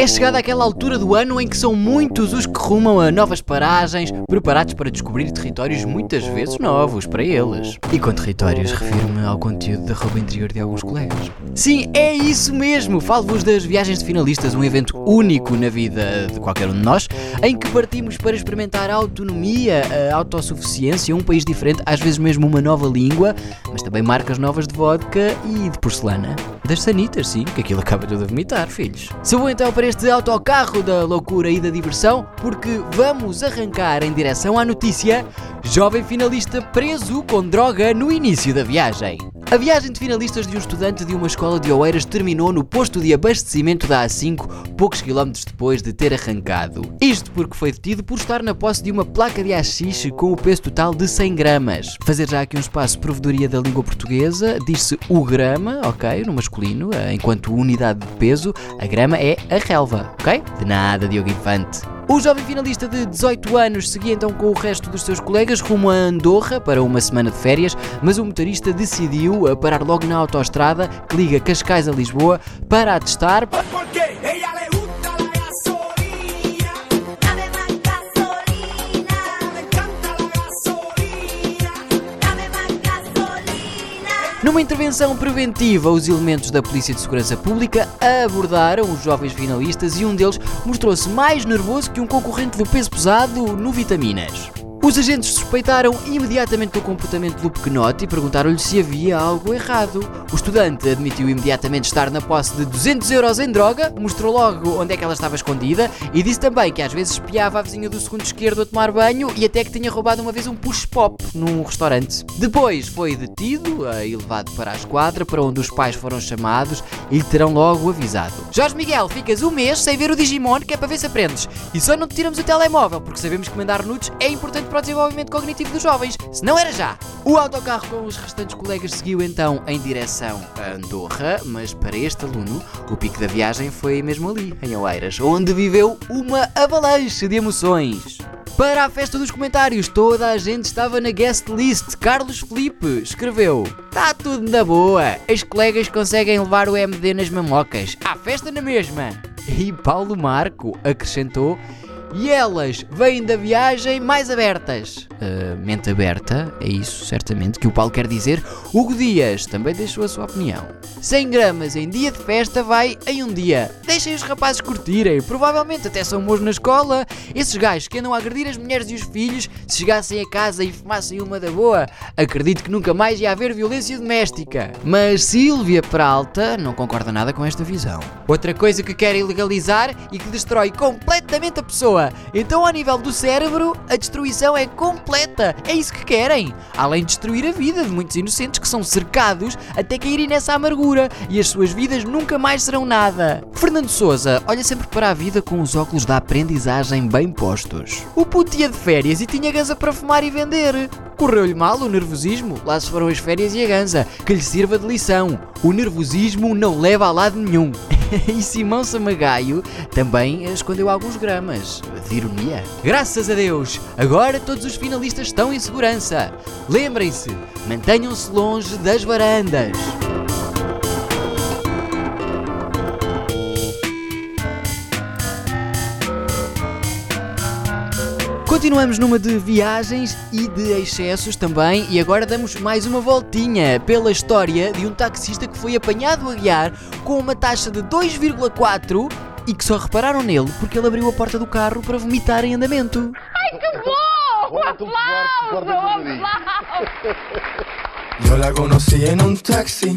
É chegada aquela altura do ano em que são muitos os que rumam a novas paragens, preparados para descobrir territórios muitas vezes novos para eles. E com territórios refiro-me ao conteúdo da roupa interior de alguns colegas. Sim, é isso mesmo! Falo-vos das viagens de finalistas, um evento único na vida de qualquer um de nós, em que partimos para experimentar a autonomia, a autossuficiência, um país diferente, às vezes mesmo uma nova língua, mas também marcas novas de vodka e de porcelana. Das sanitas, sim, que aquilo acaba tudo a vomitar, filhos. Vou então para este autocarro da loucura e da diversão, porque vamos arrancar em direção à notícia: jovem finalista preso com droga no início da viagem. A viagem de finalistas de um estudante de uma escola de Oeiras terminou no posto de abastecimento da A5, poucos quilómetros depois de ter arrancado. Isto porque foi detido por estar na posse de uma placa de haxixe com o peso total de 100 gramas. Fazer já aqui um espaço provedoria da língua portuguesa, diz-se o grama, ok, no masculino, eh, enquanto unidade de peso, a grama é a relva, ok? De nada, Diogo Infante. O jovem finalista de 18 anos seguia então com o resto dos seus colegas rumo a Andorra para uma semana de férias, mas o motorista decidiu parar logo na autoestrada que liga Cascais a Lisboa para atestar. Porque ella Numa intervenção preventiva, os elementos da Polícia de Segurança Pública abordaram os jovens finalistas e um deles mostrou-se mais nervoso que um concorrente do peso pesado no Vitaminas. Os agentes suspeitaram imediatamente do comportamento do pequenote e perguntaram-lhe se havia algo errado. O estudante admitiu imediatamente estar na posse de 200 euros em droga, mostrou logo onde é que ela estava escondida e disse também que às vezes espiava a vizinha do segundo esquerdo a tomar banho e até que tinha roubado uma vez um push-pop num restaurante. Depois foi detido e levado para a esquadra, para onde os pais foram chamados e lhe terão logo avisado. Jorge Miguel, ficas um mês sem ver o Digimon, que é para ver se aprendes. E só não te tiramos o telemóvel, porque sabemos que mandar nudes é importante para o desenvolvimento cognitivo dos jovens. Se não era já. O autocarro com os restantes colegas seguiu então em direção a Andorra, mas para este aluno, o pico da viagem foi mesmo ali, em Oeiras, onde viveu uma avalanche de emoções. Para a festa dos comentários, toda a gente estava na guest list. Carlos Felipe escreveu: Tá tudo na boa, as colegas conseguem levar o MD nas mamocas. À festa na mesma. E Paulo Marco acrescentou: E elas vêm da viagem mais abertas. Uh, mente aberta, é isso certamente que o Paulo quer dizer. Hugo Dias também deixou a sua opinião. 100 gramas em dia de festa vai em um dia. Deixem os rapazes curtirem, provavelmente até são bons na escola. Esses gajos que andam a agredir as mulheres e os filhos, se chegassem a casa e fumassem uma da boa, acredito que nunca mais ia haver violência doméstica. Mas Sílvia Peralta não concorda nada com esta visão. Outra coisa que querem legalizar e que destrói completamente a pessoa. Então, ao nível do cérebro, a destruição é completa. É isso que querem. Além de destruir a vida de muitos inocentes que são cercados até caírem nessa amargura e as suas vidas nunca mais serão nada. Fernando Souza olha sempre para a vida com os óculos da aprendizagem bem postos. O puto ia de férias e tinha ganza para fumar e vender. Correu-lhe mal o nervosismo, lá se foram as férias e a ganza, que lhe sirva de lição. O nervosismo não leva a lado nenhum. e Simão Samagaio também escondeu alguns gramas de ironia. Graças a Deus, agora todos os finalistas estão em segurança. Lembrem-se, mantenham-se longe das varandas. Continuamos numa de viagens e de excessos também, e agora damos mais uma voltinha pela história de um taxista que foi apanhado a guiar com uma taxa de 2,4 e que só repararam nele porque ele abriu a porta do carro para vomitar em andamento. ¡Oh! ¡Un aplauso! ¡Un aplauso! Yo la conocí en un taxi,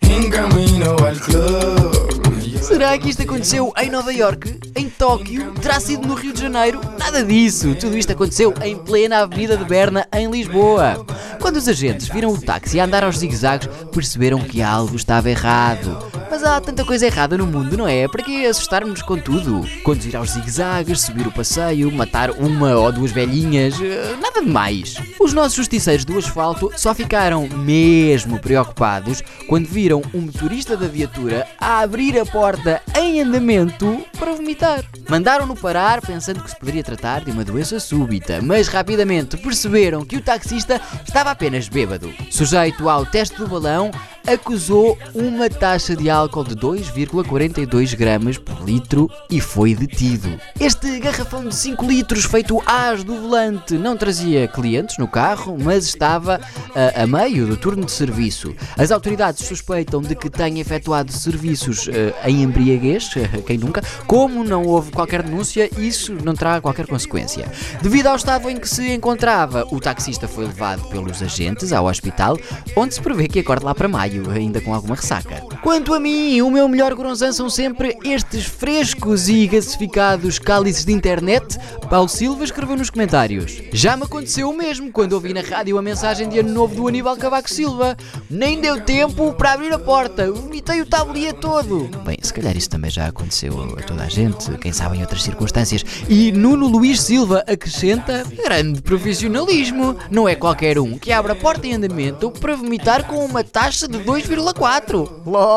en camino al club. Será que isto aconteceu em Nova York? Em Tóquio? Terá sido no Rio de Janeiro? Nada disso! Tudo isto aconteceu em plena Avenida de Berna, em Lisboa. Quando os agentes viram o táxi andar aos zigue-zagues, perceberam que algo estava errado. Mas há tanta coisa errada no mundo, não é? Para que assustarmos com tudo? Conduzir aos zigue-zagues, subir o passeio, matar uma ou duas velhinhas, eh, nada de mais. Os nossos justiceiros do asfalto só ficaram mesmo preocupados quando viram um motorista da viatura a abrir a porta em andamento para vomitar. Mandaram-no parar pensando que se poderia tratar de uma doença súbita, mas rapidamente perceberam que o taxista estava apenas bêbado. Sujeito ao teste do balão, acusou uma taxa de álcool de 2,42 gramas por litro e foi detido. Este garrafão de 5 litros feito às do volante não trazia clientes no carro, mas estava a, a meio do turno de serviço. As autoridades suspeitam de que tenha efetuado serviços eh, em embriaguez, quem nunca, como não houve qualquer denúncia, isso não terá qualquer consequência. Devido ao estado em que se encontrava, o taxista foi levado pelos agentes ao hospital, onde se prevê que acorde lá para maio, ainda com alguma ressaca. Quanto a mim, o meu melhor gronzão são sempre estes frescos e gasificados cálices de internet. Paulo Silva escreveu nos comentários. Já me aconteceu o mesmo quando ouvi na rádio a mensagem de ano novo do Aníbal Cavaco Silva. Nem deu tempo para abrir a porta, vomitei o tabuleiro todo. Bem, se calhar isso também já aconteceu a toda a gente, quem sabe em outras circunstâncias. E Nuno Luís Silva acrescenta grande profissionalismo. Não é qualquer um que abre a porta em andamento para vomitar com uma taxa de 2,4. LOL.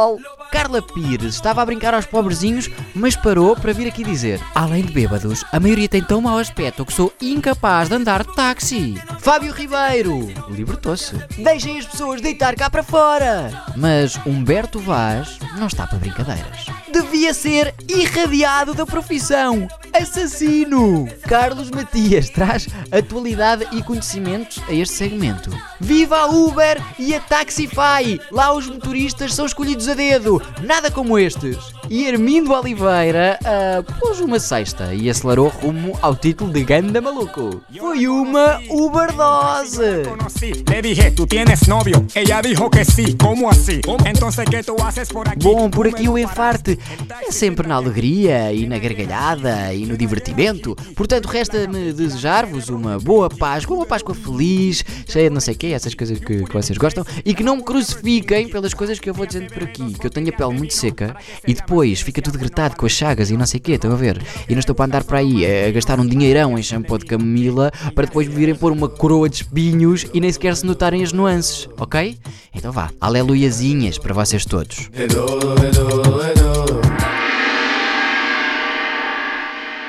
Carla Pires estava a brincar aos pobrezinhos, mas parou para vir aqui dizer: Além de bêbados, a maioria tem tão mau aspecto que sou incapaz de andar de táxi. Fábio Ribeiro libertou-se. Deixem as pessoas deitar cá para fora. Mas Humberto Vaz não está para brincadeiras. Devia ser irradiado da profissão. Assassino! Carlos Matias traz atualidade e conhecimentos a este segmento. Viva a Uber e a Taxify! Lá os motoristas são escolhidos a dedo, nada como estes. E Hermindo Oliveira ah, pôs uma sexta e acelerou rumo ao título de Ganda Maluco. Foi uma Uberdose! Bom, por aqui o enfarte é sempre na alegria e na gargalhada e no divertimento. Portanto, resta-me desejar-vos uma boa Páscoa, uma Páscoa feliz, cheia de não sei o quê, essas coisas que, que vocês gostam, e que não me crucifiquem pelas coisas que eu vou dizendo por aqui, que eu tenho a pele muito seca e depois fica tudo gretado com as chagas e não sei o quê, estão a ver? E não estou para andar por aí a gastar um dinheirão em shampoo de camomila para depois me virem pôr uma coroa de espinhos e nem sequer se notarem as nuances, ok? Então vá, aleluiazinhas para vocês todos.